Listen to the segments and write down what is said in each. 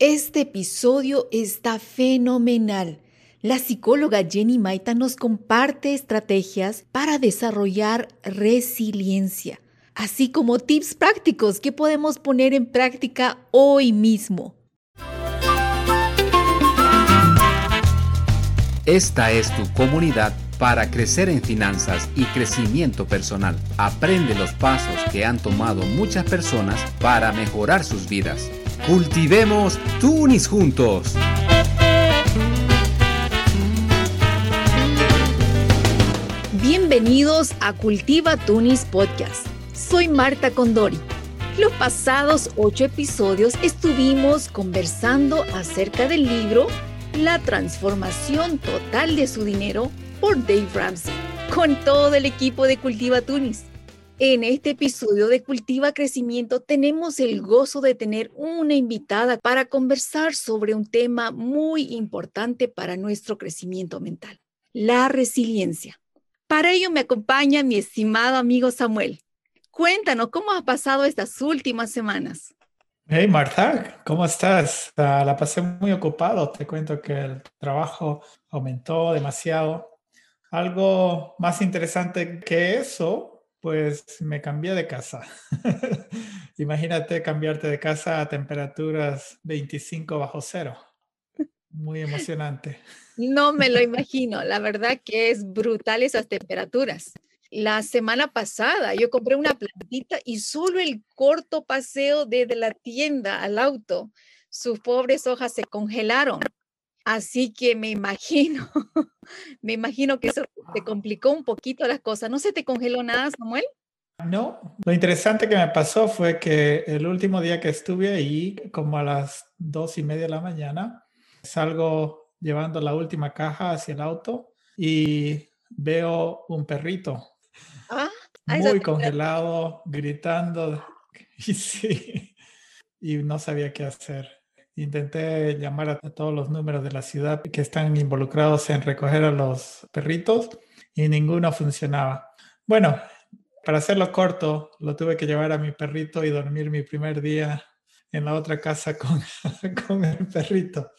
Este episodio está fenomenal. La psicóloga Jenny Maita nos comparte estrategias para desarrollar resiliencia, así como tips prácticos que podemos poner en práctica hoy mismo. Esta es tu comunidad para crecer en finanzas y crecimiento personal. Aprende los pasos que han tomado muchas personas para mejorar sus vidas. Cultivemos Tunis juntos. Bienvenidos a Cultiva Tunis Podcast. Soy Marta Condori. Los pasados ocho episodios estuvimos conversando acerca del libro La transformación total de su dinero por Dave Ramsey, con todo el equipo de Cultiva Tunis. En este episodio de Cultiva Crecimiento tenemos el gozo de tener una invitada para conversar sobre un tema muy importante para nuestro crecimiento mental, la resiliencia. Para ello me acompaña mi estimado amigo Samuel. Cuéntanos cómo has pasado estas últimas semanas. Hey Marta, ¿cómo estás? La pasé muy ocupado. Te cuento que el trabajo aumentó demasiado. Algo más interesante que eso pues me cambié de casa. Imagínate cambiarte de casa a temperaturas 25 bajo cero. Muy emocionante. No me lo imagino. La verdad que es brutal esas temperaturas. La semana pasada yo compré una plantita y solo el corto paseo desde la tienda al auto, sus pobres hojas se congelaron. Así que me imagino, me imagino que eso te complicó un poquito las cosas. ¿No se te congeló nada, Samuel? No, lo interesante que me pasó fue que el último día que estuve ahí, como a las dos y media de la mañana, salgo llevando la última caja hacia el auto y veo un perrito ah, muy congelado, gritando, y sí, y no sabía qué hacer. Intenté llamar a todos los números de la ciudad que están involucrados en recoger a los perritos y ninguno funcionaba. Bueno, para hacerlo corto, lo tuve que llevar a mi perrito y dormir mi primer día en la otra casa con, con el perrito.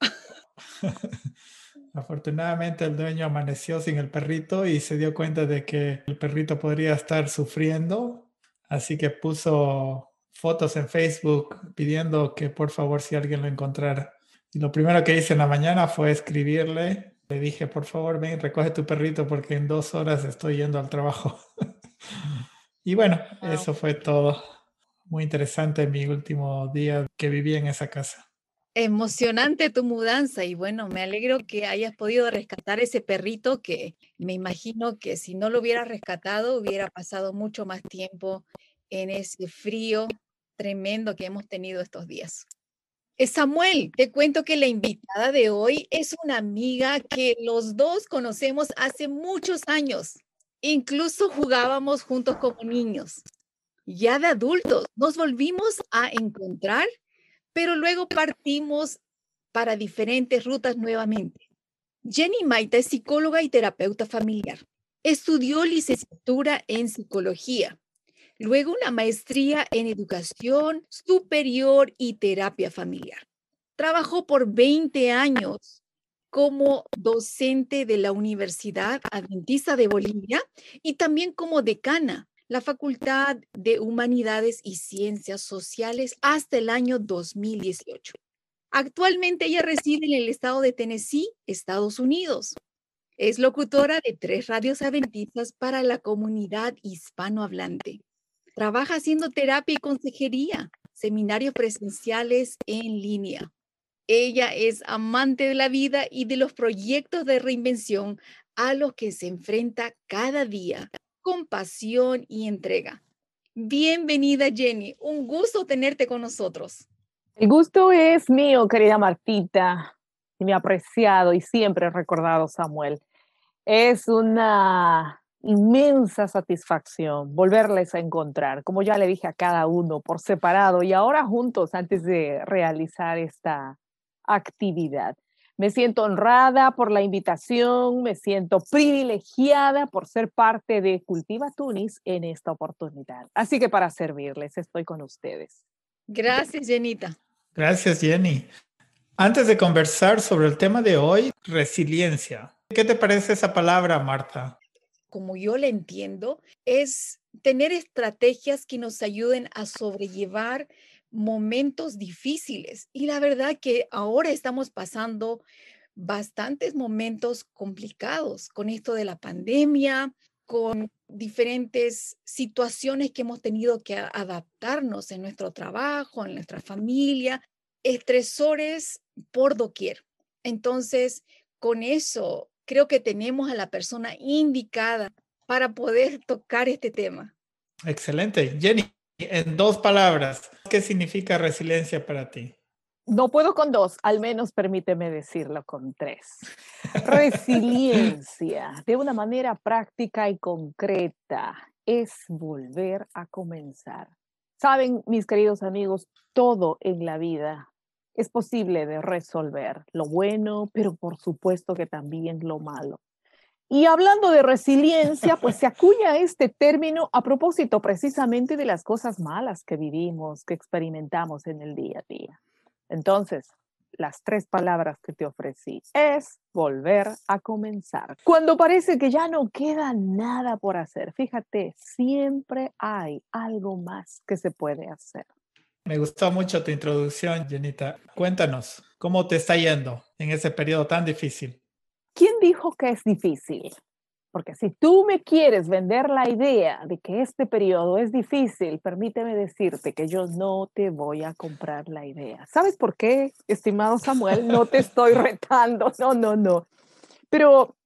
Afortunadamente el dueño amaneció sin el perrito y se dio cuenta de que el perrito podría estar sufriendo, así que puso fotos en Facebook pidiendo que por favor si alguien lo encontrara. Y lo primero que hice en la mañana fue escribirle. Le dije, por favor, ven, recoge tu perrito porque en dos horas estoy yendo al trabajo. y bueno, eso fue todo. Muy interesante mi último día que viví en esa casa. Emocionante tu mudanza y bueno, me alegro que hayas podido rescatar ese perrito que me imagino que si no lo hubiera rescatado hubiera pasado mucho más tiempo en ese frío tremendo que hemos tenido estos días. Eh, Samuel, te cuento que la invitada de hoy es una amiga que los dos conocemos hace muchos años. Incluso jugábamos juntos como niños. Ya de adultos nos volvimos a encontrar, pero luego partimos para diferentes rutas nuevamente. Jenny Maita es psicóloga y terapeuta familiar. Estudió licenciatura en psicología luego una maestría en educación superior y terapia familiar. Trabajó por 20 años como docente de la Universidad Adventista de Bolivia y también como decana la Facultad de Humanidades y Ciencias Sociales hasta el año 2018. Actualmente ella reside en el estado de Tennessee, Estados Unidos. Es locutora de tres radios adventistas para la comunidad hispanohablante. Trabaja haciendo terapia y consejería, seminarios presenciales en línea. Ella es amante de la vida y de los proyectos de reinvención a los que se enfrenta cada día con pasión y entrega. Bienvenida Jenny, un gusto tenerte con nosotros. El gusto es mío, querida Martita, y mi apreciado y siempre recordado Samuel. Es una inmensa satisfacción volverles a encontrar, como ya le dije a cada uno por separado y ahora juntos antes de realizar esta actividad. Me siento honrada por la invitación, me siento privilegiada por ser parte de Cultiva Tunis en esta oportunidad. Así que para servirles estoy con ustedes. Gracias, Jenita. Gracias, Jenny. Antes de conversar sobre el tema de hoy, resiliencia. ¿Qué te parece esa palabra, Marta? Como yo la entiendo, es tener estrategias que nos ayuden a sobrellevar momentos difíciles. Y la verdad que ahora estamos pasando bastantes momentos complicados con esto de la pandemia, con diferentes situaciones que hemos tenido que adaptarnos en nuestro trabajo, en nuestra familia, estresores por doquier. Entonces, con eso, creo que tenemos a la persona indicada para poder tocar este tema. Excelente. Jenny, en dos palabras, ¿qué significa resiliencia para ti? No puedo con dos, al menos permíteme decirlo con tres. Resiliencia, de una manera práctica y concreta, es volver a comenzar. Saben, mis queridos amigos, todo en la vida es posible de resolver, lo bueno, pero por supuesto que también lo malo. Y hablando de resiliencia, pues se acuña este término a propósito precisamente de las cosas malas que vivimos, que experimentamos en el día a día. Entonces, las tres palabras que te ofrecí es volver a comenzar. Cuando parece que ya no queda nada por hacer, fíjate, siempre hay algo más que se puede hacer. Me gustó mucho tu introducción, Jenita. Cuéntanos, ¿cómo te está yendo en ese periodo tan difícil? ¿Quién dijo que es difícil? Porque si tú me quieres vender la idea de que este periodo es difícil, permíteme decirte que yo no te voy a comprar la idea. ¿Sabes por qué, estimado Samuel? No te estoy retando, no, no, no. Pero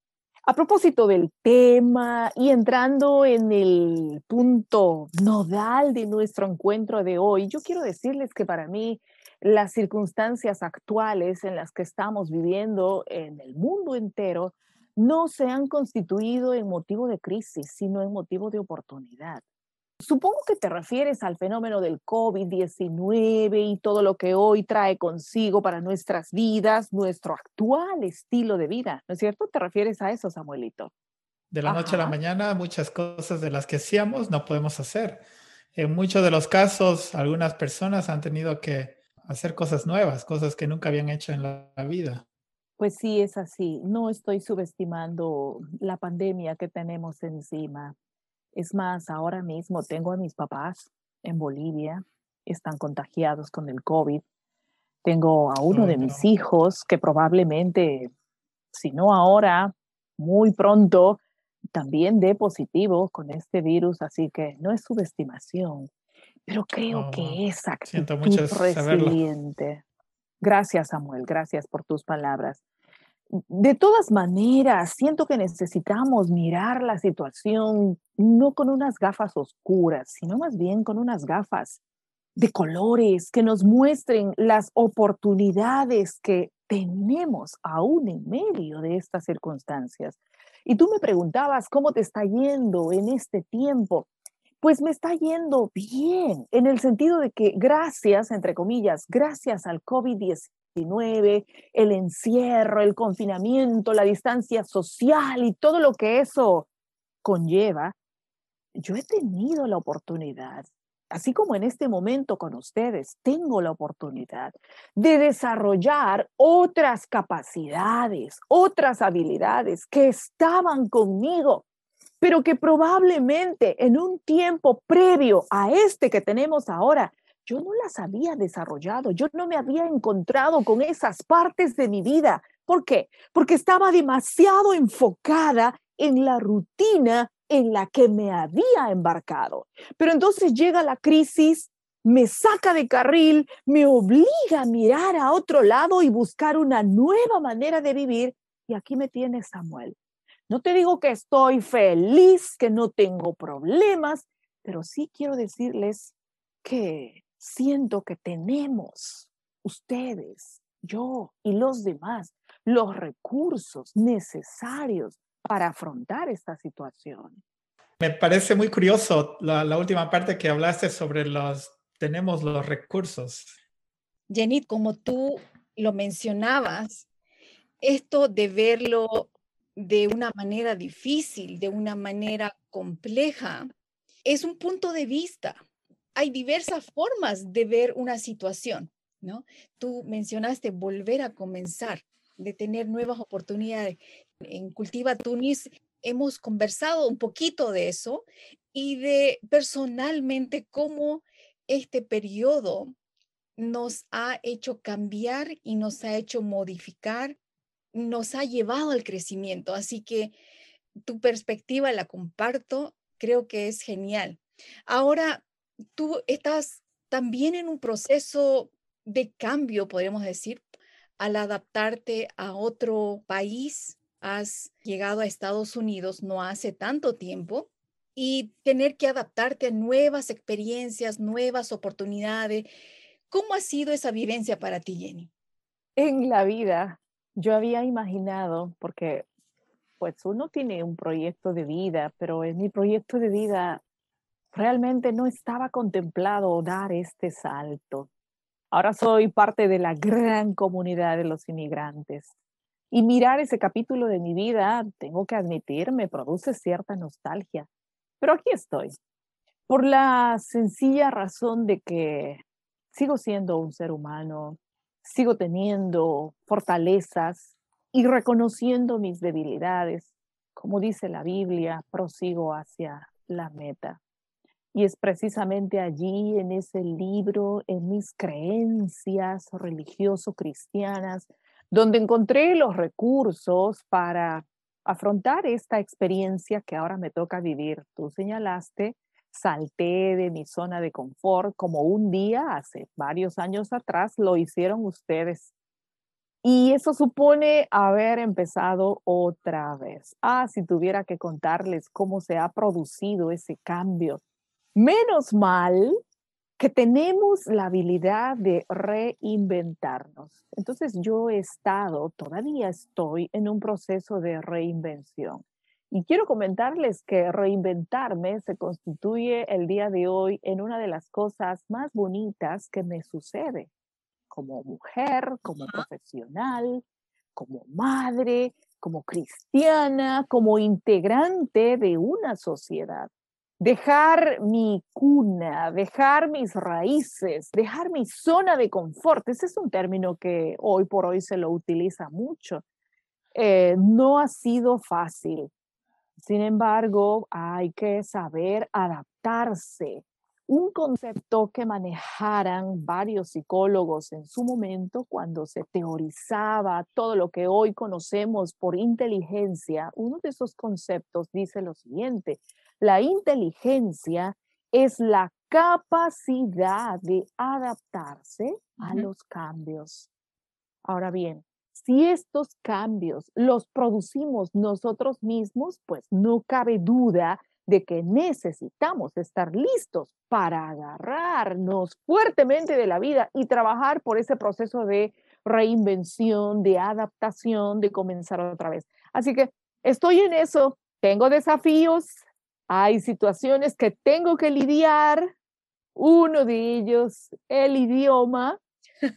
a propósito del tema y entrando en el punto nodal de nuestro encuentro de hoy, yo quiero decirles que para mí las circunstancias actuales en las que estamos viviendo en el mundo entero no se han constituido en motivo de crisis, sino en motivo de oportunidad. Supongo que te refieres al fenómeno del COVID-19 y todo lo que hoy trae consigo para nuestras vidas, nuestro actual estilo de vida, ¿no es cierto? ¿Te refieres a eso, Samuelito? De la noche a la mañana, muchas cosas de las que hacíamos no podemos hacer. En muchos de los casos, algunas personas han tenido que hacer cosas nuevas, cosas que nunca habían hecho en la vida. Pues sí, es así. No estoy subestimando la pandemia que tenemos encima. Es más, ahora mismo tengo a mis papás en Bolivia, están contagiados con el COVID. Tengo a uno de mis hijos que probablemente, si no ahora, muy pronto, también dé positivo con este virus, así que no es subestimación, pero creo que es actitud resiliente. Gracias, Samuel, gracias por tus palabras. De todas maneras, siento que necesitamos mirar la situación no con unas gafas oscuras, sino más bien con unas gafas de colores que nos muestren las oportunidades que tenemos aún en medio de estas circunstancias. Y tú me preguntabas cómo te está yendo en este tiempo. Pues me está yendo bien, en el sentido de que gracias, entre comillas, gracias al COVID-19, el encierro, el confinamiento, la distancia social y todo lo que eso conlleva, yo he tenido la oportunidad, así como en este momento con ustedes, tengo la oportunidad de desarrollar otras capacidades, otras habilidades que estaban conmigo pero que probablemente en un tiempo previo a este que tenemos ahora, yo no las había desarrollado, yo no me había encontrado con esas partes de mi vida. ¿Por qué? Porque estaba demasiado enfocada en la rutina en la que me había embarcado. Pero entonces llega la crisis, me saca de carril, me obliga a mirar a otro lado y buscar una nueva manera de vivir. Y aquí me tiene Samuel, no te digo que estoy feliz, que no tengo problemas, pero sí quiero decirles que siento que tenemos ustedes, yo y los demás los recursos necesarios para afrontar esta situación. Me parece muy curioso la, última parte que hablaste sobre los, tenemos los recursos. Jenny, como tú lo mencionabas, esto de verlo de una manera difícil, de una manera compleja, es un punto de vista. Hay diversas formas de ver una situación. ¿no? Tú mencionaste volver a comenzar, de tener nuevas oportunidades. En Cultiva Tunis hemos conversado un poquito de eso y de personalmente cómo este periodo nos ha hecho cambiar y nos ha hecho modificar, nos ha llevado al crecimiento. Así que tu perspectiva la comparto, creo que es genial. Ahora, tú estás también en un proceso de cambio, podríamos decir, al adaptarte a otro país. Has llegado a Estados Unidos no hace tanto tiempo y tener que adaptarte a nuevas experiencias, nuevas oportunidades. ¿Cómo ha sido esa vivencia para ti, Jenny? En la vida, yo había imaginado, porque pues uno tiene un proyecto de vida, pero en mi proyecto de vida realmente no estaba contemplado dar este salto. Ahora soy parte de la gran comunidad de los inmigrantes. Y mirar ese capítulo de mi vida, tengo que admitir, me produce cierta nostalgia. Pero aquí estoy, por la sencilla razón de que sigo siendo un ser humano, sigo teniendo fortalezas y reconociendo mis debilidades. Como dice la Biblia, prosigo hacia la meta. Y es precisamente allí, en ese libro, en mis creencias religioso-cristianas, donde encontré los recursos para afrontar esta experiencia que ahora me toca vivir. Tú señalaste, salté de mi zona de confort como un día hace varios años atrás lo hicieron ustedes. Y eso supone haber empezado otra vez. Ah, si tuviera que contarles cómo se ha producido ese cambio Menos mal que tenemos la habilidad de reinventarnos. Entonces yo he estado, todavía estoy en un proceso de reinvención. Y quiero comentarles que reinventarme se constituye el día de hoy en una de las cosas más bonitas que me sucede como mujer, como profesional, como madre, como cristiana, como integrante de una sociedad dejar mi cuna, dejar mis raíces, dejar mi zona de confort. Ese es un término que hoy por hoy se lo utiliza mucho. Eh, no ha sido fácil. Sin embargo, hay que saber adaptarse. Un concepto que manejaran varios psicólogos en su momento cuando se teorizaba todo lo que hoy conocemos por inteligencia, uno de esos conceptos dice lo siguiente, la inteligencia es la capacidad de adaptarse a los cambios. Ahora bien, si estos cambios los producimos nosotros mismos, pues no cabe duda de que necesitamos estar listos para agarrarnos fuertemente de la vida y trabajar por ese proceso de reinvención, de adaptación, de comenzar otra vez. Así que estoy en eso, tengo desafíos, hay situaciones que tengo que lidiar, uno de ellos el idioma,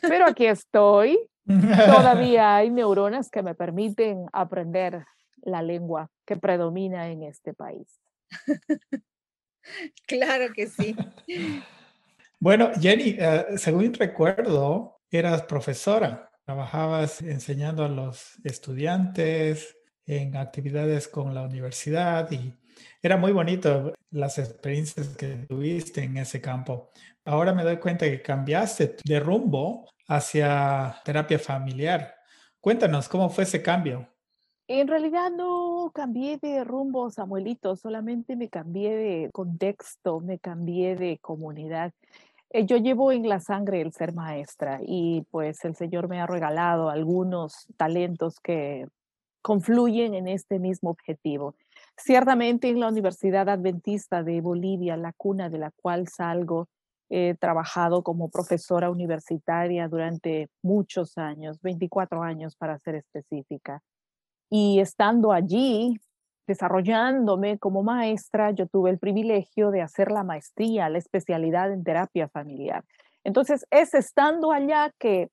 pero aquí estoy. Todavía hay neuronas que me permiten aprender la lengua que predomina en este país. Claro que sí. Bueno, Jenny, eh, según recuerdo, eras profesora, trabajabas enseñando a los estudiantes en actividades con la universidad y era muy bonito las experiencias que tuviste en ese campo. Ahora me doy cuenta que cambiaste de rumbo hacia terapia familiar. Cuéntanos, ¿cómo fue ese cambio? En realidad no cambié de rumbo, Samuelito, solamente me cambié de contexto, me cambié de comunidad. Eh, yo llevo en la sangre el ser maestra y pues el Señor me ha regalado algunos talentos que confluyen en este mismo objetivo. Ciertamente en la Universidad Adventista de Bolivia, la cuna de la cual salgo, he trabajado como profesora universitaria durante muchos años, 24 años para ser específica. Y estando allí, desarrollándome como maestra, yo tuve el privilegio de hacer la maestría, la especialidad en terapia familiar. Entonces, es estando allá que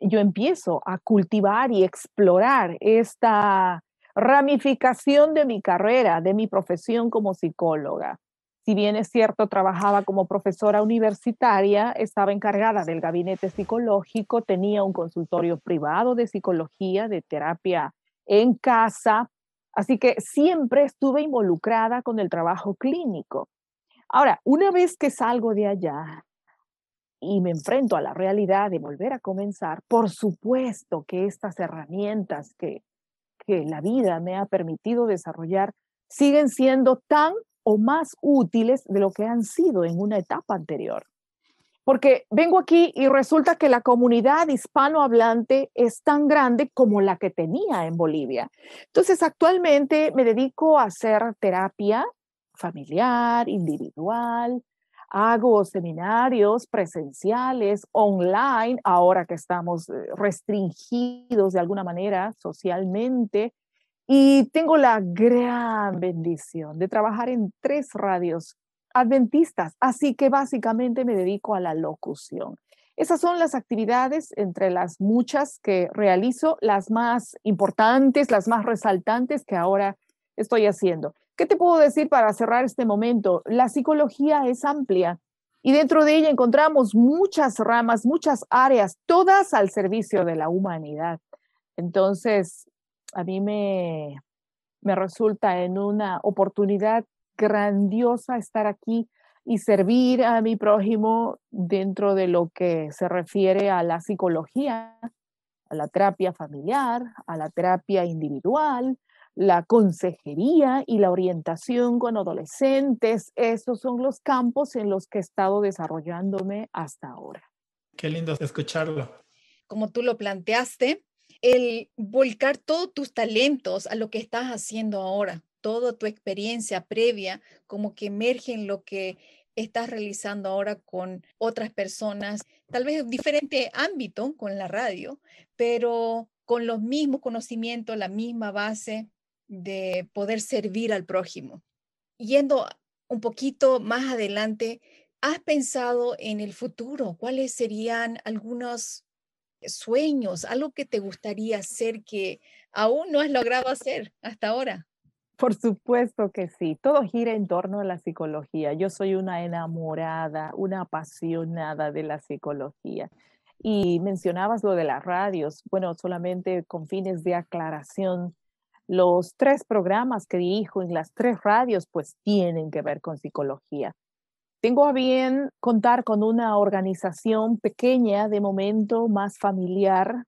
yo empiezo a cultivar y explorar esta ramificación de mi carrera, de mi profesión como psicóloga. Si bien es cierto, trabajaba como profesora universitaria, estaba encargada del gabinete psicológico, tenía un consultorio privado de psicología, de terapia en casa, así que siempre estuve involucrada con el trabajo clínico. Ahora, una vez que salgo de allá y me enfrento a la realidad de volver a comenzar, por supuesto que estas herramientas que, que la vida me ha permitido desarrollar siguen siendo tan o más útiles de lo que han sido en una etapa anterior. Porque vengo aquí y resulta que la comunidad hispanohablante es tan grande como la que tenía en Bolivia. Entonces, actualmente me dedico a hacer terapia familiar, individual, hago seminarios presenciales, online, ahora que estamos eh, restringidos de alguna manera socialmente, y tengo la gran bendición de trabajar en tres radios adventistas, así que básicamente me dedico a la locución. Esas son las actividades entre las muchas que realizo, las más importantes, las más resaltantes que ahora estoy haciendo. ¿Qué te puedo decir para cerrar este momento? La psicología es amplia y dentro de ella encontramos muchas ramas, muchas áreas, todas al servicio de la humanidad. Entonces, a mí me, me resulta en una oportunidad grandiosa estar aquí y servir a mi prójimo dentro de lo que se refiere a la psicología, a la terapia familiar, a la terapia individual, la consejería y la orientación con adolescentes. Esos son los campos en los que he estado desarrollándome hasta ahora. Qué lindo escucharlo. Como tú lo planteaste, el volcar todos tus talentos a lo que estás haciendo ahora, toda tu experiencia previa, como que emerge en lo que estás realizando ahora con otras personas, tal vez en diferente ámbito con la radio, pero con los mismos conocimientos, la misma base de poder servir al prójimo. Yendo un poquito más adelante, ¿has pensado en el futuro? ¿Cuáles serían algunos sueños, algo que te gustaría hacer que aún no has logrado hacer hasta ahora? Por supuesto que sí, todo gira en torno a la psicología. Yo soy una enamorada, una apasionada de la psicología. Y mencionabas lo de las radios, bueno, solamente con fines de aclaración, los tres programas que dirijo en las tres radios pues tienen que ver con psicología. Tengo a bien contar con una organización pequeña, de momento más familiar,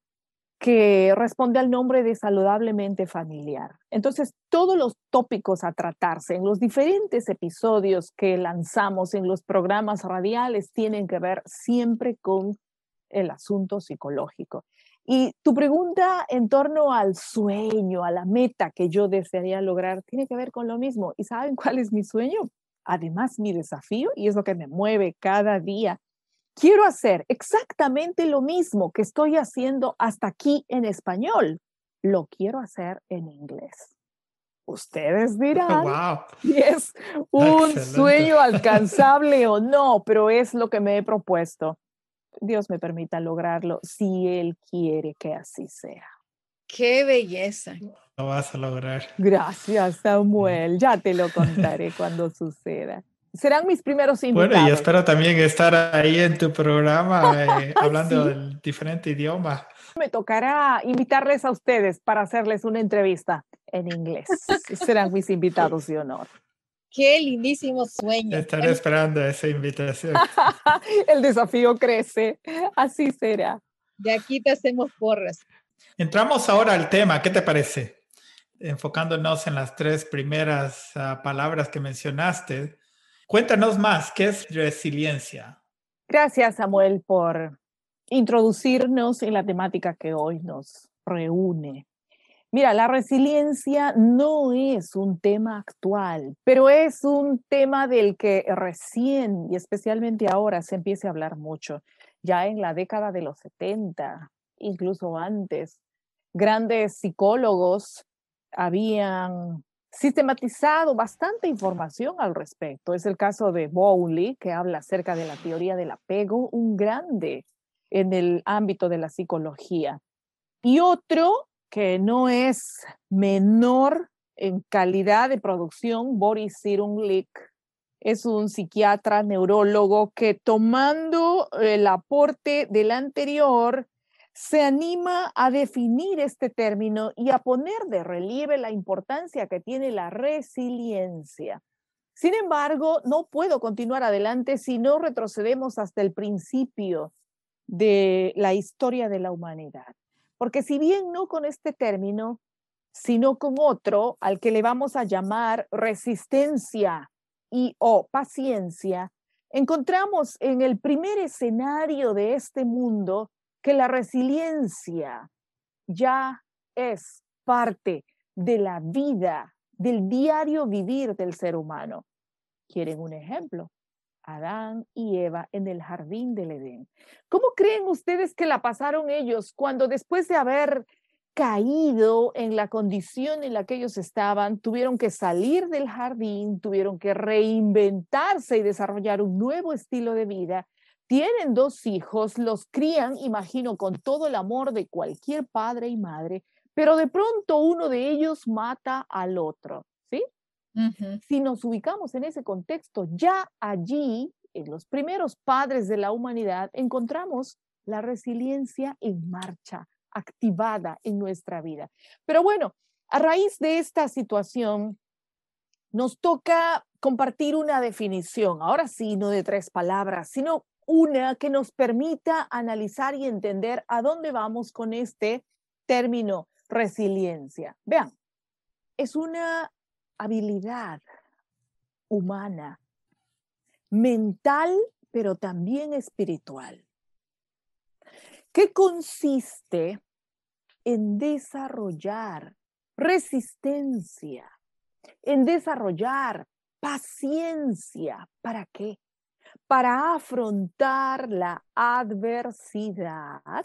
que responde al nombre de saludablemente familiar. Entonces, todos los tópicos a tratarse en los diferentes episodios que lanzamos en los programas radiales tienen que ver siempre con el asunto psicológico. Y tu pregunta en torno al sueño, a la meta que yo desearía lograr, tiene que ver con lo mismo. ¿Y saben cuál es mi sueño? además mi desafío y es lo que me mueve cada día. Quiero hacer exactamente lo mismo que estoy haciendo hasta aquí en español. Lo quiero hacer en inglés. Ustedes dirán si es un sueño alcanzable o no, pero es lo que me he propuesto. Dios me permita lograrlo si Él quiere que así sea. Qué belleza. Lo vas a lograr. Gracias, Samuel. Ya te lo contaré cuando suceda. Serán mis primeros invitados. Bueno, y espero también estar ahí en tu programa eh, hablando el diferente idioma. Me tocará invitarles a ustedes para hacerles una entrevista en inglés. Serán mis invitados de honor. Qué lindísimo sueño. Estaré esperando esa invitación. el desafío crece. Así será. De aquí te hacemos porras. Entramos ahora al tema, ¿qué te parece? Enfocándonos en las tres primeras ah, palabras que mencionaste. Cuéntanos más, ¿qué es resiliencia? Gracias, Samuel, por introducirnos en la temática que hoy nos reúne. Mira, la resiliencia no es un tema actual, pero es un tema del que recién y especialmente ahora se empieza a hablar mucho. Ya en la década de los 70, incluso antes, grandes psicólogos habían sistematizado bastante información al respecto. Es el caso de Bowley, que habla acerca de la teoría del apego, un grande en el ámbito de la psicología. Y otro que no es menor en calidad de producción, Boris Cyrulnik, es un psiquiatra neurólogo que tomando el aporte del anterior, se anima a definir este término y a poner de relieve la importancia que tiene la resiliencia. Sin embargo, no puedo continuar adelante si no retrocedemos hasta el principio de la historia de la humanidad. Porque si bien no con este término, sino con otro al que le vamos a llamar resistencia y o paciencia, encontramos en el primer escenario de este mundo que la resiliencia ya es parte de la vida, del diario vivir del ser humano. ¿Quieren un ejemplo? Adán y Eva en el jardín del Edén. ¿Cómo creen ustedes que la pasaron ellos cuando después de haber caído en la condición en la que ellos estaban, tuvieron que salir del jardín, tuvieron que reinventarse y desarrollar un nuevo estilo de vida? Tienen dos hijos, los crían, imagino, con todo el amor de cualquier padre y madre, pero de pronto uno de ellos mata al otro, Si nos ubicamos en ese contexto, ya allí, en los primeros padres de la humanidad, encontramos la resiliencia en marcha, activada en nuestra vida. Pero bueno, a raíz de esta situación, nos toca compartir una definición, ahora sí, no de tres palabras, sino una que nos permita analizar y entender a dónde vamos con este término resiliencia. Vean, es una habilidad humana, mental, pero también espiritual, que consiste en desarrollar resistencia, en desarrollar paciencia. ¿Para qué? Para afrontar la adversidad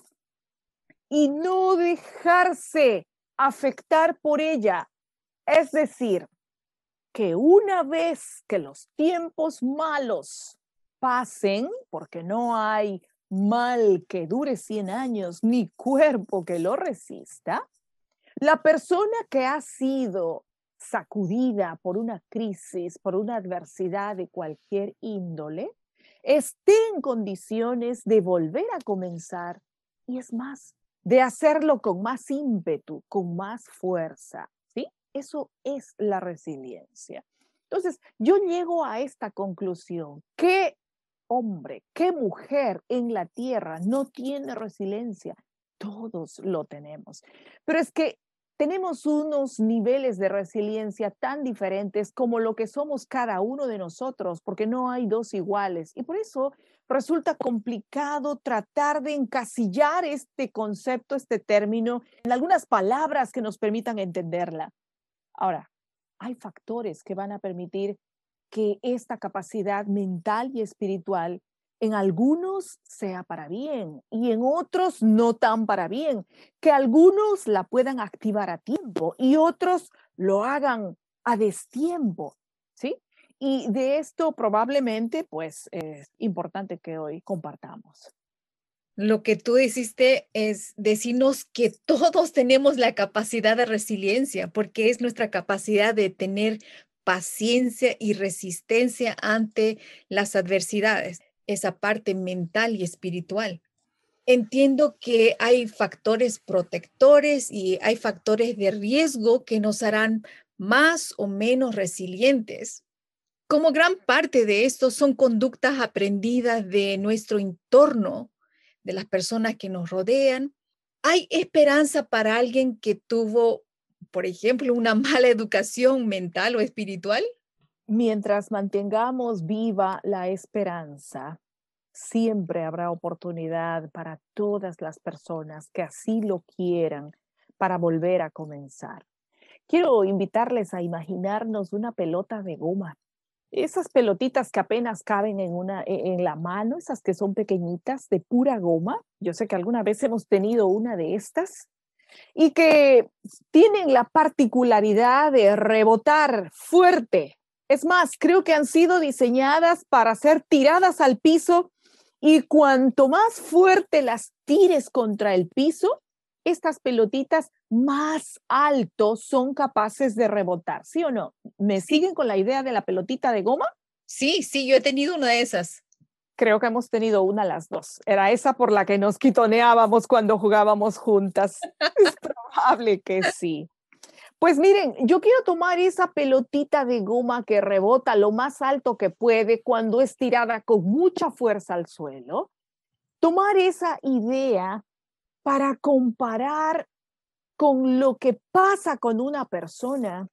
y no dejarse afectar por ella. Es decir, que una vez que los tiempos malos pasen, porque no hay mal que dure 100 años ni cuerpo que lo resista, la persona que ha sido sacudida por una crisis, por una adversidad de cualquier índole, esté en condiciones de volver a comenzar y es más, de hacerlo con más ímpetu, con más fuerza. Eso es la resiliencia. Entonces, yo llego a esta conclusión. ¿Qué hombre, qué mujer en la tierra no tiene resiliencia? Todos lo tenemos. Pero es que tenemos unos niveles de resiliencia tan diferentes como lo que somos cada uno de nosotros, porque no hay dos iguales. Y por eso resulta complicado tratar de encasillar este concepto, este término, en algunas palabras que nos permitan entenderla. Ahora, hay factores que van a permitir que esta capacidad mental y espiritual en algunos sea para bien y en otros no tan para bien, que algunos la puedan activar a tiempo y otros lo hagan a destiempo, ¿sí? Y de esto probablemente, pues, es importante que hoy compartamos. Lo que tú hiciste es decirnos que todos tenemos la capacidad de resiliencia, porque es nuestra capacidad de tener paciencia y resistencia ante las adversidades, esa parte mental y espiritual. Entiendo que hay factores protectores y hay factores de riesgo que nos harán más o menos resilientes. Como gran parte de esto son conductas aprendidas de nuestro entorno de las personas que nos rodean. ¿Hay esperanza para alguien que tuvo, por ejemplo, una mala educación mental o espiritual? Mientras mantengamos viva la esperanza, siempre habrá oportunidad para todas las personas que así lo quieran para volver a comenzar. Quiero invitarles a imaginarnos una pelota de goma esas pelotitas que apenas caben en, una, e, en la mano, esas que son pequeñitas de pura goma. Yo sé que alguna vez hemos tenido una de estas y que tienen la particularidad de rebotar fuerte. Es más, creo que han sido diseñadas para ser tiradas al piso y cuanto más fuerte las tires contra el piso, estas pelotitas más altos son capaces de rebotar, ¿sí o no? ¿Me siguen con la idea de la pelotita de goma? Sí, sí, yo he tenido una de esas. Creo que hemos tenido una las dos. Era esa por la que nos quitoneábamos cuando jugábamos juntas. es probable que sí. Pues miren, yo quiero tomar esa pelotita de goma que rebota lo más alto que puede cuando es tirada con mucha fuerza al suelo. Tomar esa idea para comparar con lo que pasa con una persona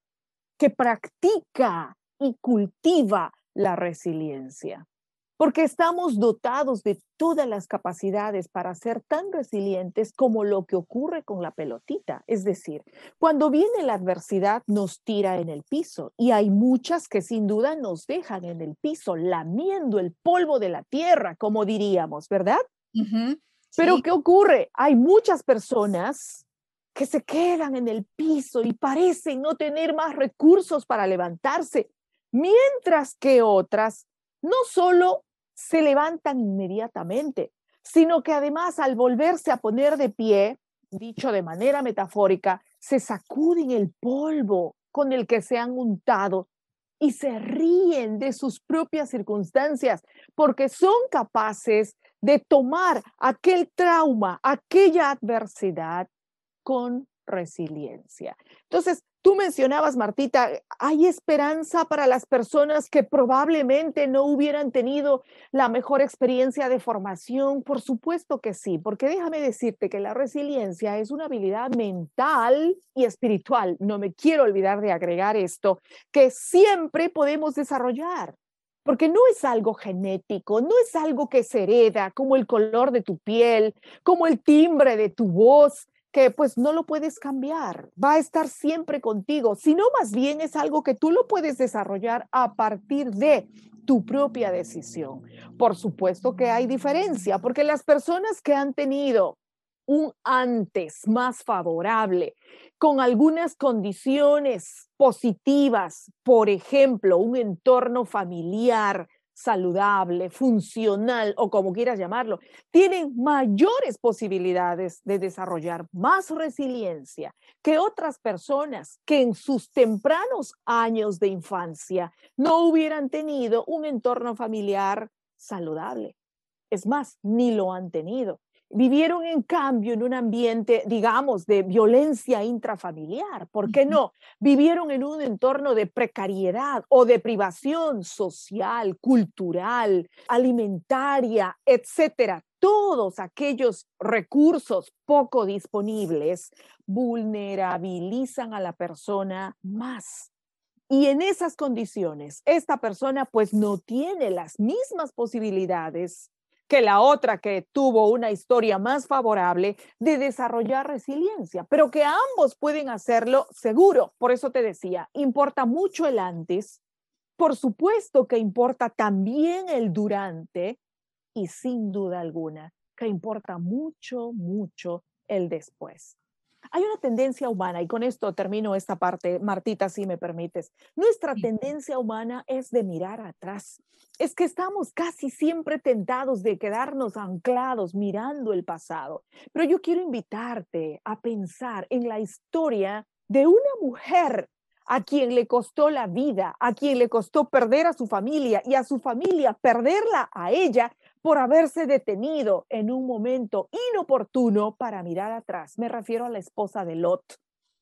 que practica y cultiva la resiliencia porque estamos dotados de todas las capacidades para ser tan resilientes como lo que ocurre con la pelotita. Es decir, cuando viene la adversidad nos tira en el piso y hay muchas que sin duda nos dejan en el piso, lamiendo el polvo de la tierra, como diríamos, ¿verdad? Pero ¿qué ocurre? Hay muchas personas que se quedan en el piso y parecen no tener más recursos para levantarse, mientras que otras no solo se levantan inmediatamente, sino que además al volverse a poner de pie, dicho de manera metafórica, se sacuden el polvo con el que se han untado y se ríen de sus propias circunstancias porque son capaces de tomar aquel trauma, aquella adversidad con resiliencia. Entonces, Tú mencionabas, Martita, hay esperanza para las personas que probablemente no hubieran tenido la mejor experiencia de formación. Por supuesto que sí, porque déjame decirte que la resiliencia es una habilidad mental y espiritual. No me quiero olvidar de agregar esto, que siempre podemos desarrollar porque no es algo genético, no es algo que se hereda, como el color de tu piel, como el timbre de tu voz, que pues no lo puedes cambiar, va a estar siempre contigo, sino más bien es algo que tú lo puedes desarrollar a partir de tu propia decisión. Por supuesto que hay diferencia, porque las personas que han tenido un antes más favorable, con algunas condiciones positivas, por ejemplo, un entorno familiar, saludable, funcional o como quieras llamarlo, tienen mayores posibilidades de desarrollar más resiliencia que otras personas que en sus tempranos años de infancia no hubieran tenido un entorno familiar saludable. Es más, ni lo han tenido. Vivieron en cambio en un ambiente, digamos, de violencia intrafamiliar. ¿Por qué no? Vivieron en un entorno de precariedad o de privación social, cultural, alimentaria, etcétera. Todos aquellos recursos poco disponibles vulnerabilizan a la persona más y en esas condiciones, esta persona pues no tiene las mismas posibilidades que la otra que tuvo una historia más favorable de desarrollar resiliencia, pero que ambos pueden hacerlo seguro. Por eso te decía, importa mucho el antes, por supuesto que importa también el durante y sin duda alguna que importa mucho, mucho el después. Hay una tendencia humana, y con esto termino esta parte, Martita, si me permites. Nuestra tendencia humana es de mirar atrás. Es que estamos casi siempre tentados de quedarnos anclados mirando el pasado. Pero yo quiero invitarte a pensar en la historia de una mujer a quien le costó la vida, a quien le costó perder a su familia y a su familia perderla a ella por haberse detenido en un momento inoportuno para mirar atrás. Me refiero a la esposa de Lot.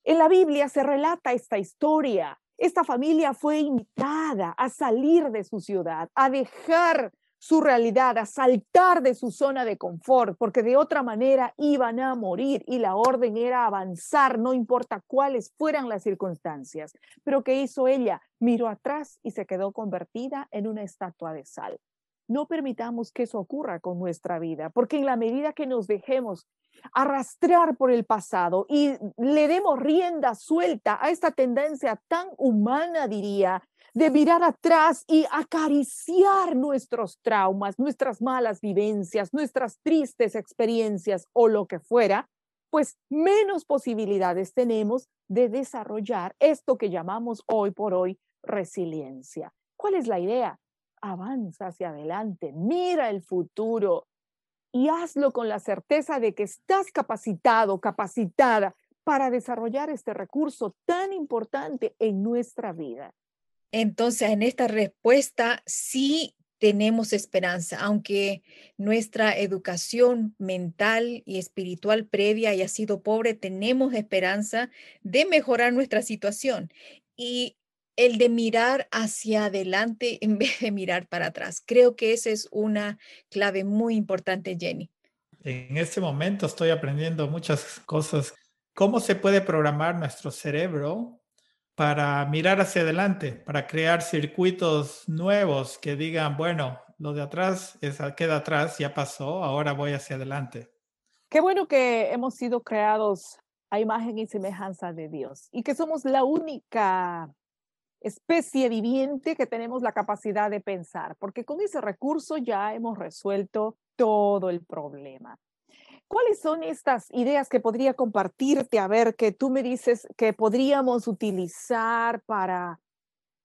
En la Biblia se relata esta historia. Esta familia fue invitada a salir de su ciudad, a dejar su realidad, a saltar de su zona de confort, porque de otra manera iban a morir y la orden era avanzar, no importa cuáles fueran las circunstancias. Pero ¿qué hizo ella? Miró atrás y se quedó convertida en una estatua de sal. No permitamos que eso ocurra con nuestra vida, porque en la medida que nos dejemos arrastrar por el pasado y le demos rienda suelta a esta tendencia tan humana, diría, de mirar atrás y acariciar nuestros traumas, nuestras malas vivencias, nuestras tristes experiencias o lo que fuera, pues menos posibilidades tenemos de desarrollar esto que llamamos hoy por hoy resiliencia. ¿Cuál es la idea? Avanza hacia adelante, mira el futuro y hazlo con la certeza de que estás capacitado, capacitada para desarrollar este recurso tan importante en nuestra vida. Entonces, en esta respuesta sí tenemos esperanza, aunque nuestra educación mental y espiritual previa haya sido pobre, tenemos esperanza de mejorar nuestra situación y el de mirar hacia adelante en vez de mirar para atrás. Creo que esa es una clave muy importante, Jenny. En este momento estoy aprendiendo muchas cosas. ¿Cómo se puede programar nuestro cerebro para mirar hacia adelante, para crear circuitos nuevos que digan, bueno, lo de atrás es, queda atrás, ya pasó, ahora voy hacia adelante. Qué bueno que hemos sido creados a imagen y semejanza de Dios y que somos la única especie viviente que tenemos la capacidad de pensar, porque con ese recurso ya hemos resuelto todo el problema. ¿Cuáles son estas ideas que podría compartirte? A ver, que tú me dices que podríamos utilizar para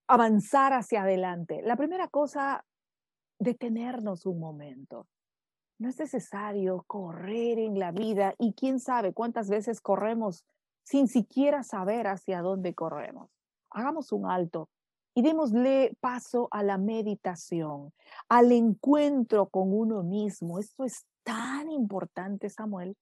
avanzar hacia adelante. La primera cosa, detenernos un momento. No es necesario correr en la vida y quién sabe cuántas veces corremos sin siquiera saber hacia dónde corremos. Hagamos un alto y démosle paso a la meditación, al encuentro con uno mismo. Esto es tan importante, Samuel.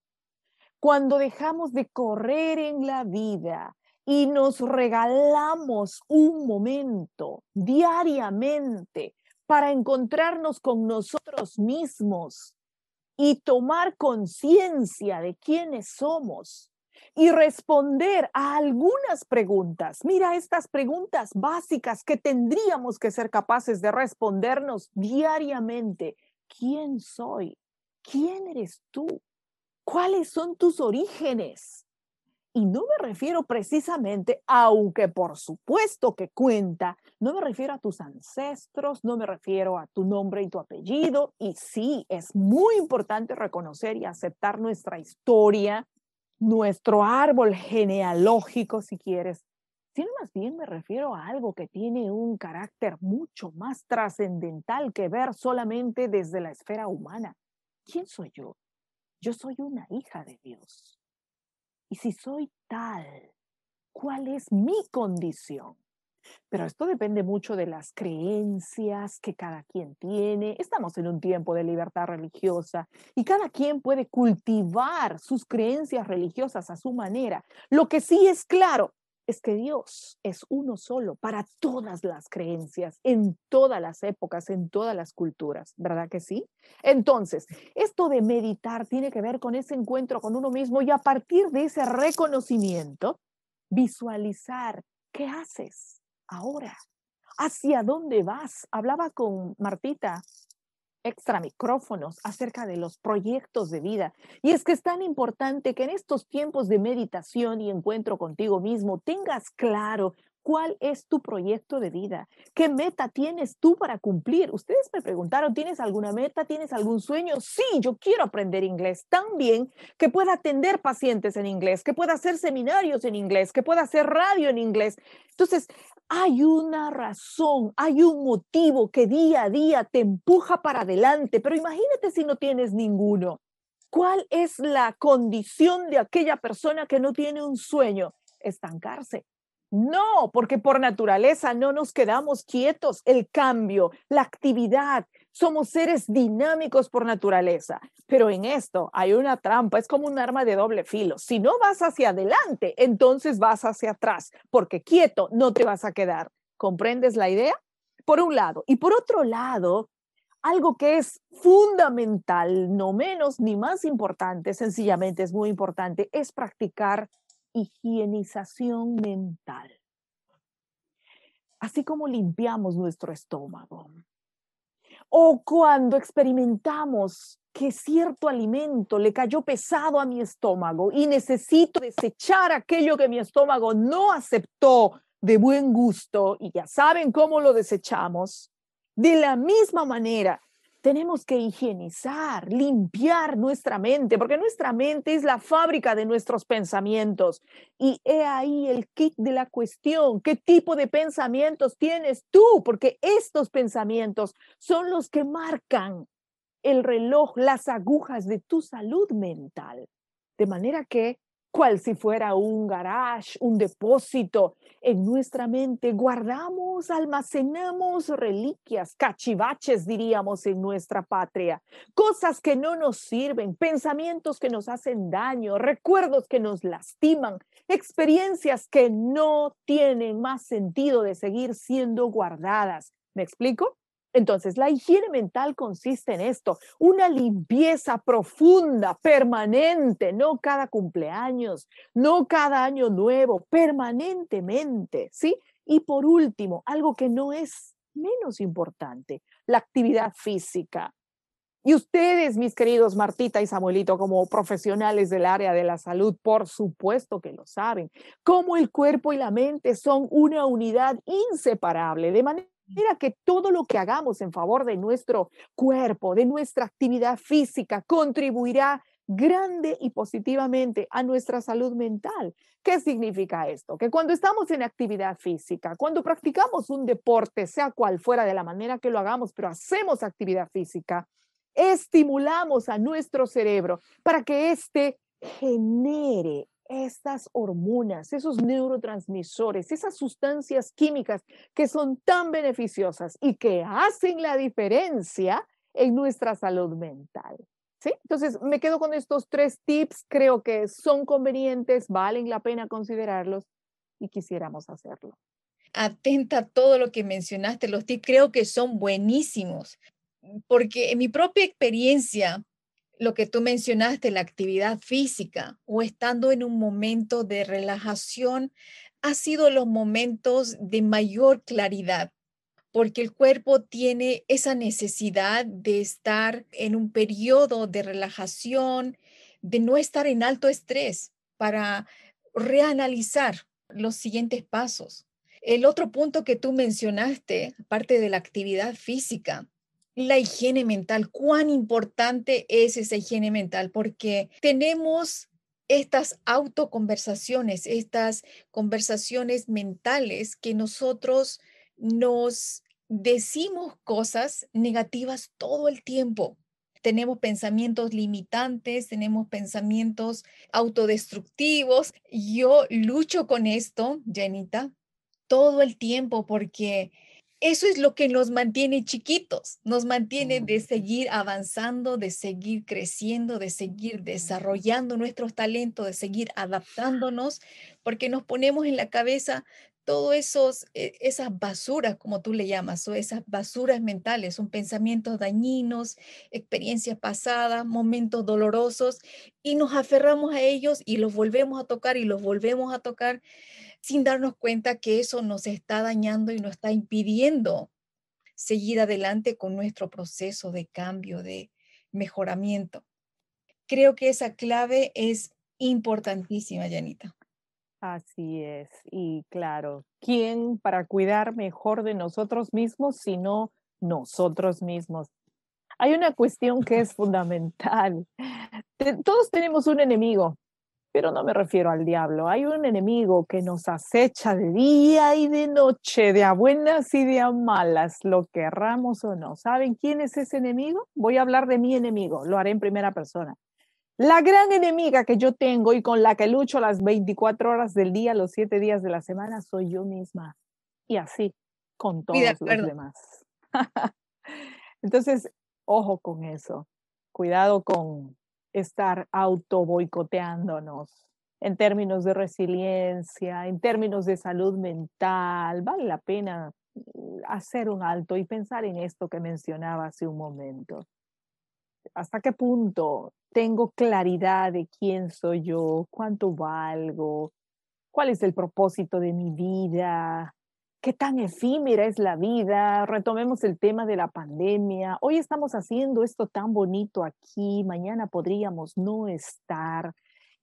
Cuando dejamos de correr en la vida y nos regalamos un momento diariamente para encontrarnos con nosotros mismos y tomar conciencia de quiénes somos y responder a algunas preguntas. Mira estas preguntas básicas que tendríamos que ser capaces de respondernos diariamente. ¿Quién soy? ¿Quién eres tú? ¿Cuáles son tus orígenes? Y no me refiero precisamente, aunque por supuesto que cuenta, no me refiero a tus ancestros, no me refiero a tu nombre y tu apellido. Y sí, es muy importante reconocer y aceptar nuestra historia, nuestro árbol genealógico, si quieres, sino más bien me refiero a algo que tiene un carácter mucho más trascendental que ver solamente desde la esfera humana. ¿Quién soy yo? Yo soy una hija de Dios. Y si soy tal, ¿cuál es mi condición? Pero esto depende mucho de las creencias que cada quien tiene. Estamos en un tiempo de libertad religiosa y cada quien puede cultivar sus creencias religiosas a su manera. Lo que sí es claro es que Dios es uno solo para todas las creencias, en todas las épocas, en todas las culturas, ¿verdad que sí? Entonces, esto de meditar tiene que ver con ese encuentro con uno mismo y a partir de ese reconocimiento, visualizar qué haces ahora, hacia dónde vas. Hablaba con Martita extra micrófonos acerca de los proyectos de vida. Y es que es tan importante que en estos tiempos de meditación y encuentro contigo mismo tengas claro cuál es tu proyecto de vida, qué meta tienes tú para cumplir. Ustedes me preguntaron, ¿tienes alguna meta? ¿Tienes algún sueño? Sí, yo quiero aprender inglés tan bien que pueda atender pacientes en inglés, que pueda hacer seminarios en inglés, que pueda hacer radio en inglés. Entonces, hay una razón, hay un motivo que día a día te empuja para adelante, pero imagínate si no tienes ninguno. ¿Cuál es la condición de aquella persona que no tiene un sueño? Estancarse. No, porque por naturaleza no nos quedamos quietos. El cambio, la actividad, somos seres dinámicos por naturaleza. Pero en esto hay una trampa, es como un arma de doble filo. Si no vas hacia adelante, entonces vas hacia atrás, porque quieto no te vas a quedar. ¿Comprendes la idea? Por un lado. Y por otro lado, algo que es fundamental, no menos ni más importante, sencillamente es muy importante, es practicar higienización mental. Así como limpiamos nuestro estómago. O cuando experimentamos que cierto alimento le cayó pesado a mi estómago y necesito desechar aquello que mi estómago no aceptó de buen gusto y ya saben cómo lo desechamos. De la misma manera, tenemos que higienizar, limpiar nuestra mente, porque nuestra mente es la fábrica de nuestros pensamientos. Y he ahí el kit de la cuestión. ¿Qué tipo de pensamientos tienes tú? Porque estos pensamientos son los que marcan el reloj, las agujas de tu salud mental. De manera que cual si fuera un garage, un depósito. En nuestra mente guardamos, almacenamos reliquias, cachivaches, diríamos, en nuestra patria, cosas que no nos sirven, pensamientos que nos hacen daño, recuerdos que nos lastiman, experiencias que no tienen más sentido de seguir siendo guardadas. ¿Me explico? Entonces, la higiene mental consiste en esto, una limpieza profunda, permanente, no cada cumpleaños, no cada año nuevo, permanentemente, ¿sí? Y por último, algo que no es menos importante, la actividad física. Y ustedes, mis queridos Martita y Samuelito, como profesionales del área de la salud, por supuesto que lo saben, cómo el cuerpo y la mente son una unidad inseparable, de manera Mira que todo lo que hagamos en favor de nuestro cuerpo, de nuestra actividad física, contribuirá grande y positivamente a nuestra salud mental. ¿Qué significa esto? Que cuando estamos en actividad física, cuando practicamos un deporte, sea cual fuera de la manera que lo hagamos, pero hacemos actividad física, estimulamos a nuestro cerebro para que éste genere estas hormonas, esos neurotransmisores, esas sustancias químicas que son tan beneficiosas y que hacen la diferencia en nuestra salud mental. ¿Sí? Entonces, me quedo con estos tres tips, creo que son convenientes, valen la pena considerarlos y quisiéramos hacerlo. Atenta a todo lo que mencionaste, los tips creo que son buenísimos, porque en mi propia experiencia, lo que tú mencionaste, la actividad física o estando en un momento de relajación, ha sido los momentos de mayor claridad, porque el cuerpo tiene esa necesidad de estar en un periodo de relajación, de no estar en alto estrés para reanalizar los siguientes pasos. El otro punto que tú mencionaste, aparte de la actividad física, la higiene mental, cuán importante es esa higiene mental, porque tenemos estas autoconversaciones, estas conversaciones mentales que nosotros nos decimos cosas negativas todo el tiempo. Tenemos pensamientos limitantes, tenemos pensamientos autodestructivos. Yo lucho con esto, Janita, todo el tiempo porque eso es lo que nos mantiene chiquitos, nos mantiene de seguir avanzando, de seguir creciendo, de seguir desarrollando nuestros talentos, de seguir adaptándonos, porque nos ponemos en la cabeza todas esos e, esas basuras, como tú le llamas, o esas basuras mentales, son pensamientos dañinos, experiencias pasadas, momentos dolorosos, y nos aferramos a ellos y los volvemos a tocar y los volvemos a tocar sin darnos cuenta que eso nos está dañando y nos está impidiendo seguir adelante con nuestro proceso de cambio, de mejoramiento. Creo que esa clave es importantísima, Janita. Así es, y claro, ¿quién para cuidar mejor de nosotros mismos sino nosotros mismos? Hay una cuestión que es fundamental. Todos tenemos un enemigo, pero no me refiero al diablo. Hay un enemigo que nos acecha de día y de noche, de a buenas y de a malas, lo querramos o no. ¿Saben quién es ese enemigo? Voy a hablar de mi enemigo, lo haré en primera persona. La gran enemiga que yo tengo y con la que lucho las 24 horas del día, los 7 días de la semana, soy yo misma. Y así, con todos los demás. Entonces, ojo con eso. Cuidado con estar auto boicoteándonos en términos de resiliencia, en términos de salud mental. Vale la pena mm, hacer un alto y pensar en esto que mencionaba hace un momento. ¿Hasta qué punto tengo claridad de quién soy yo, cuánto valgo, cuál es el propósito de mi vida, qué tan efímera es la vida. Retomemos el tema de la pandemia. Hoy estamos haciendo esto tan bonito aquí, mañana podríamos no estar.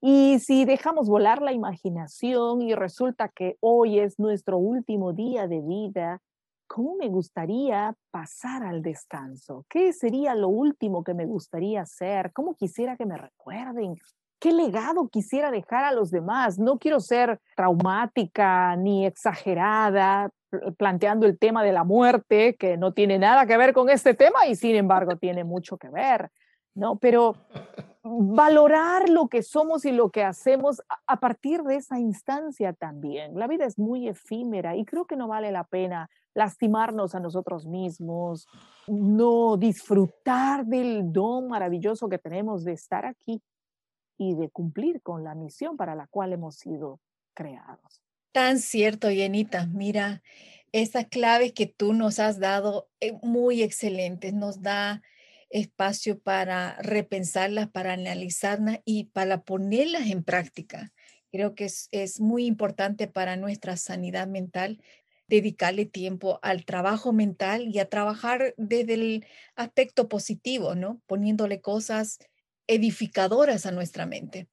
Y si dejamos volar la imaginación y resulta que hoy es nuestro último día de vida, ¿cómo me gustaría pasar al descanso? ¿Qué sería lo último que me gustaría hacer? ¿Cómo quisiera que me recuerden? ¿Qué legado quisiera dejar a los demás? No quiero ser traumática ni exagerada planteando el tema de la muerte, que no tiene nada que ver con este tema y sin embargo tiene mucho que ver, ¿no? Pero valorar lo que somos y lo que hacemos a partir de esa instancia también. La vida es muy efímera y creo que no vale la pena lastimarnos a nosotros mismos, no disfrutar del don maravilloso que tenemos de estar aquí y de cumplir con la misión para la cual hemos sido creados. Tan cierto, Yenita. Mira, esas claves que tú nos has dado, eh, muy excelentes, nos da espacio para repensarlas, para analizarlas y para ponerlas en práctica. Creo que es, es muy importante para nuestra sanidad mental dedicarle tiempo al trabajo mental y a trabajar desde el aspecto positivo, ¿no? Poniéndole cosas edificadoras a nuestra mente.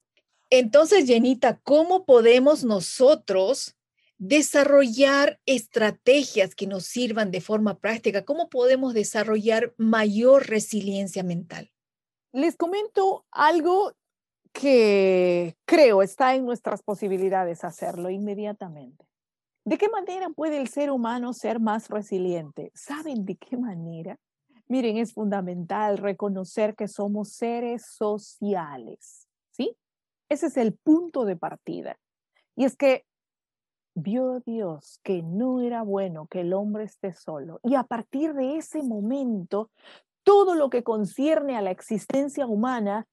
Entonces, Jenita, ¿cómo podemos nosotros desarrollar estrategias que nos sirvan de forma práctica? ¿Cómo podemos desarrollar mayor resiliencia mental? Les comento algo que creo está en nuestras posibilidades hacerlo inmediatamente. ¿De qué manera puede el ser humano ser más resiliente? ¿Saben de qué manera? Miren, es fundamental reconocer que somos seres sociales, ¿sí? Ese es el punto de partida. Y es que vio Dios que no era bueno que el hombre esté solo. Y a partir de ese momento, todo lo que concierne a la existencia humana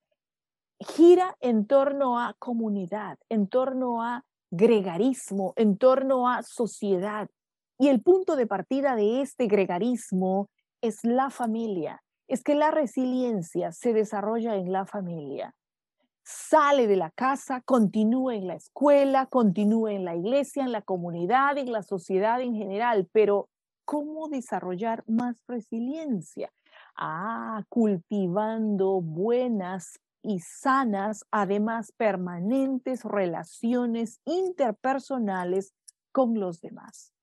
gira en torno a comunidad, en torno a gregarismo, en torno a sociedad. Y el punto de partida de este gregarismo es la familia. Es que la resiliencia se desarrolla en la familia. Sale de la casa, continúa en la escuela, continúa en la iglesia, en la comunidad, en la sociedad en general, pero ¿cómo desarrollar más resiliencia? Ah, cultivando buenas y sanas, además permanentes relaciones interpersonales con los demás.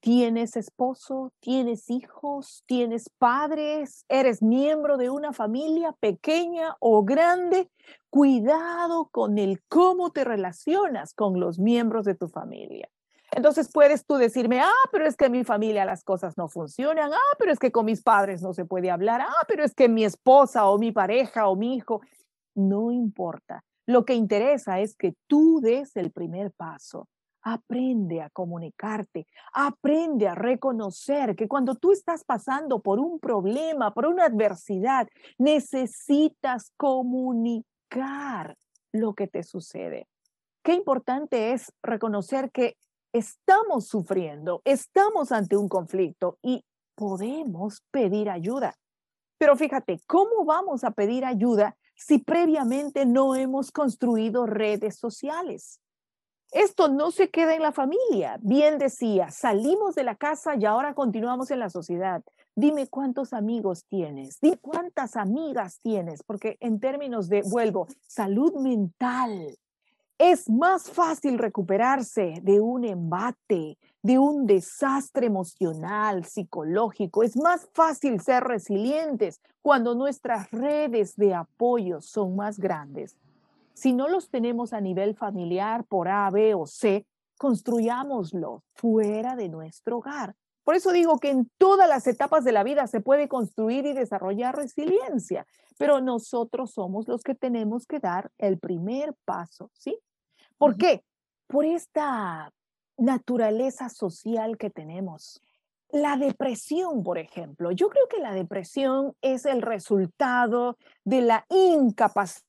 ¿Tienes esposo? ¿Tienes hijos? ¿Tienes padres? ¿Eres miembro de una familia pequeña o grande? Cuidado con el cómo te relacionas con los miembros de tu familia. Entonces puedes tú decirme, ah, pero es que en mi familia las cosas no funcionan, ah, pero es que con mis padres no se puede hablar, ah, pero es que mi esposa o mi pareja o mi hijo, no importa. Lo que interesa es que tú des el primer paso. Aprende a comunicarte, aprende a reconocer que cuando tú estás pasando por un problema, por una adversidad, necesitas comunicar lo que te sucede. Qué importante es reconocer que estamos sufriendo, estamos ante un conflicto y podemos pedir ayuda. Pero fíjate, ¿cómo vamos a pedir ayuda si previamente no hemos construido redes sociales? Esto no se queda en la familia. Bien decía, salimos de la casa y ahora continuamos en la sociedad. Dime cuántos amigos tienes, dime cuántas amigas tienes, porque en términos de, vuelvo, salud mental, es más fácil recuperarse de un embate, de un desastre emocional, psicológico. Es más fácil ser resilientes cuando nuestras redes de apoyo son más grandes. Si no los tenemos a nivel familiar por A, B o C, construyámoslo fuera de nuestro hogar. Por eso digo que en todas las etapas de la vida se puede construir y desarrollar resiliencia, pero nosotros somos los que tenemos que dar el primer paso, ¿sí? ¿Por qué? Por esta naturaleza social que tenemos. La depresión, por ejemplo. Yo creo que la depresión es el resultado de la incapacidad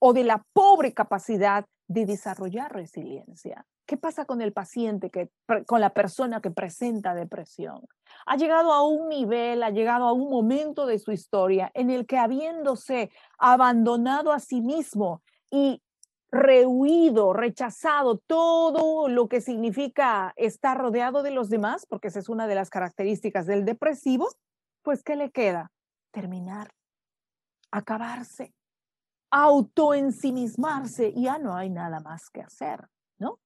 o de la pobre capacidad de desarrollar resiliencia. ¿Qué pasa con el paciente, que, con la persona que presenta depresión? Ha llegado a un nivel, ha llegado a un momento de su historia en el que habiéndose abandonado a sí mismo y rehuido, rechazado todo lo que significa estar rodeado de los demás, porque esa es una de las características del depresivo, pues ¿qué le queda? Terminar, acabarse, autoensimismarse, y ya no hay nada más que hacer, ¿no?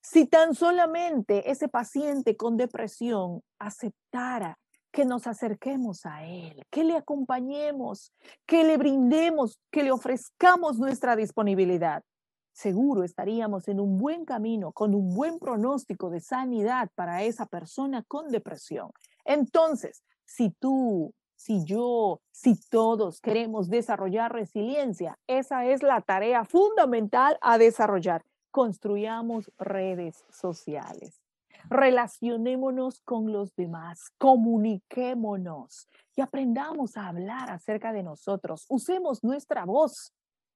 Si tan solamente ese paciente con depresión aceptara que nos acerquemos a Él, que le acompañemos, que le brindemos, que le ofrezcamos nuestra disponibilidad, seguro estaríamos en un buen camino, con un buen pronóstico de sanidad para esa persona con depresión. Entonces, si tú si yo, si todos queremos desarrollar resiliencia, esa es la tarea fundamental a desarrollar. Construyamos redes sociales. Relacionémonos con los demás, comuniquémonos y aprendamos a hablar acerca de nosotros. Usemos nuestra voz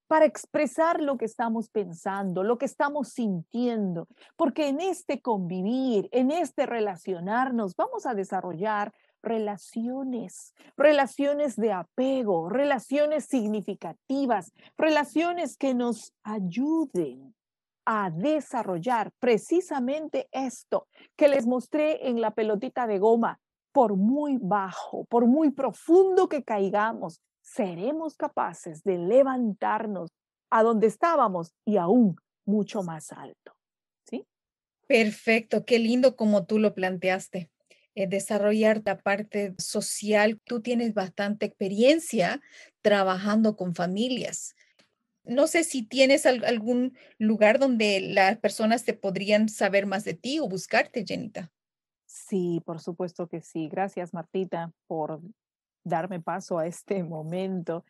para expresar lo que estamos pensando, lo que estamos sintiendo, porque en este convivir, en este relacionarnos, vamos a desarrollar relaciones, relaciones de apego, relaciones significativas, relaciones que nos ayuden a desarrollar precisamente esto que les mostré en la pelotita de goma. Por muy bajo, por muy profundo que caigamos, seremos capaces de levantarnos a donde estábamos y aún mucho más alto. ¿Sí? Perfecto, qué lindo como tú lo planteaste. Eh, desarrollar la parte social. Tú tienes bastante experiencia trabajando con familias. No sé si tienes algún lugar donde las personas te podrían saber más de ti o buscarte, Jenita. Sí, por supuesto que sí. Gracias, Martita, por darme paso a este momento.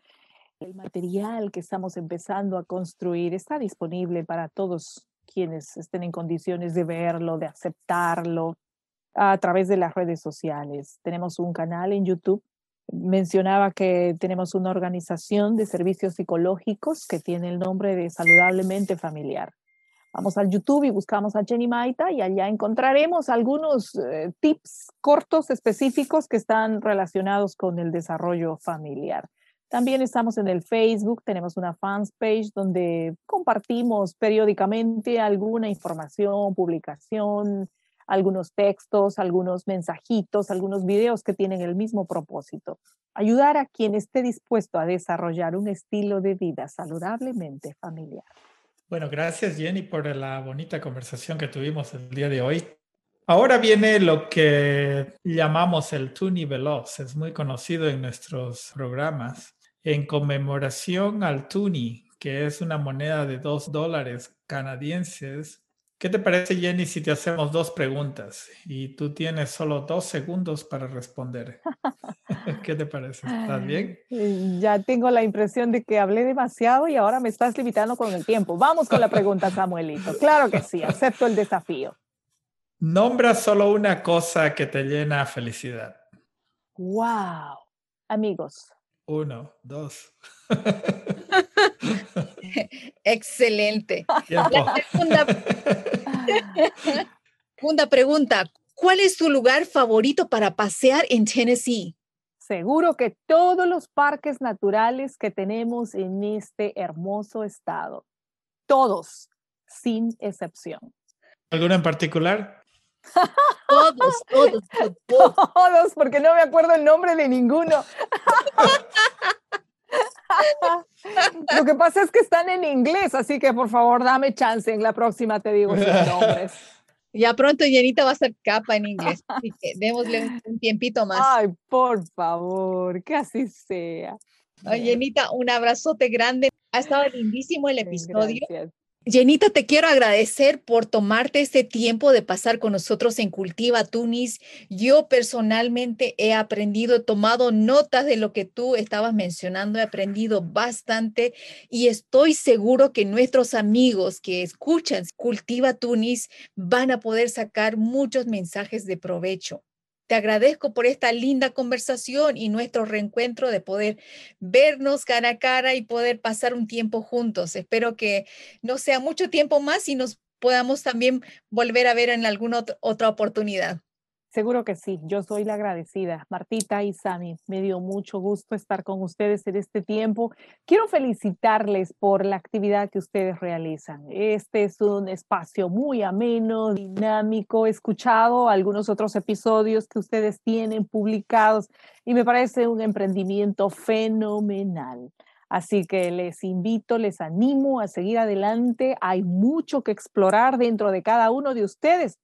El material que estamos empezando a construir está disponible para todos quienes estén en condiciones de verlo, de aceptarlo, a través de las redes sociales. Tenemos un canal en YouTube. Mencionaba que tenemos una organización de servicios psicológicos que tiene el nombre de Saludablemente Familiar. Vamos al YouTube y buscamos a Jenny Maita y allá encontraremos algunos eh, tips cortos específicos que están relacionados con el desarrollo familiar. También estamos en el Facebook, tenemos una fans page donde compartimos periódicamente alguna información, publicación, algunos textos, algunos mensajitos, algunos videos que tienen el mismo propósito. Ayudar a quien esté dispuesto a desarrollar un estilo de vida saludablemente familiar. Bueno, gracias Jenny por la bonita conversación que tuvimos el día de hoy. Ahora viene lo que llamamos el Tuni Veloz. Es muy conocido en nuestros programas. En conmemoración al Tuni, que es una moneda de dos dólares canadienses, ¿Qué te parece, Jenny, si te hacemos dos preguntas y tú tienes solo dos segundos para responder? ¿Qué te parece? ¿Estás bien? Ya tengo la impresión de que hablé demasiado y ahora me estás limitando con el tiempo. Vamos con la pregunta, Samuelito. Claro que sí, acepto el desafío. Nombra solo una cosa que te llena felicidad. Wow. Amigos. Uno, dos. Excelente. segunda, pregunta. ¿Cuál es tu lugar favorito para pasear en Tennessee? Seguro que todos los parques naturales que tenemos en este hermoso estado. Todos, sin excepción. ¿Alguno en particular? todos, todos, todos. Todos, porque no me acuerdo el nombre de ninguno. Lo que pasa es que están en inglés, así que por favor dame chance. En la próxima te digo sus nombres. Ya pronto Jenita va a ser capa en inglés, así que démosle un tiempito más. Ay, por favor, que así sea. Jenita, un abrazote grande. Ha estado lindísimo el episodio. Gracias. Jenita, te quiero agradecer por tomarte este tiempo de pasar con nosotros en Cultiva Tunis. Yo personalmente he aprendido, he tomado notas de lo que tú estabas mencionando, he aprendido bastante y estoy seguro que nuestros amigos que escuchan Cultiva Tunis van a poder sacar muchos mensajes de provecho. Te agradezco por esta linda conversación y nuestro reencuentro de poder vernos cara a cara y poder pasar un tiempo juntos. Espero que no sea mucho tiempo más y nos podamos también volver a ver en alguna otra oportunidad. Seguro que sí, yo soy la agradecida. Martita y Sami, me dio mucho gusto estar con ustedes en este tiempo. Quiero felicitarles por la actividad que ustedes realizan. Este es un espacio muy ameno, dinámico. He escuchado algunos otros episodios que ustedes tienen publicados y me parece un emprendimiento fenomenal. Así que les invito, les animo a seguir adelante. Hay mucho que explorar dentro de cada uno de ustedes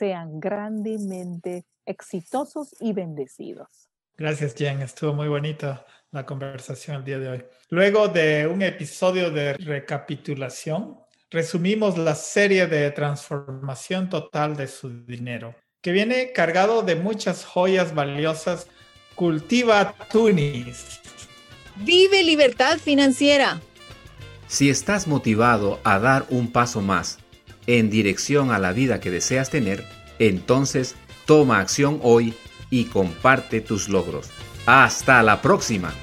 sean grandemente exitosos y bendecidos. Gracias, Jen. Estuvo muy bonita la conversación el día de hoy. Luego de un episodio de recapitulación, resumimos la serie de transformación total de su dinero, que viene cargado de muchas joyas valiosas Cultiva Tunis. Vive libertad financiera. Si estás motivado a dar un paso más en dirección a la vida que deseas tener, entonces toma acción hoy y comparte tus logros. Hasta la próxima.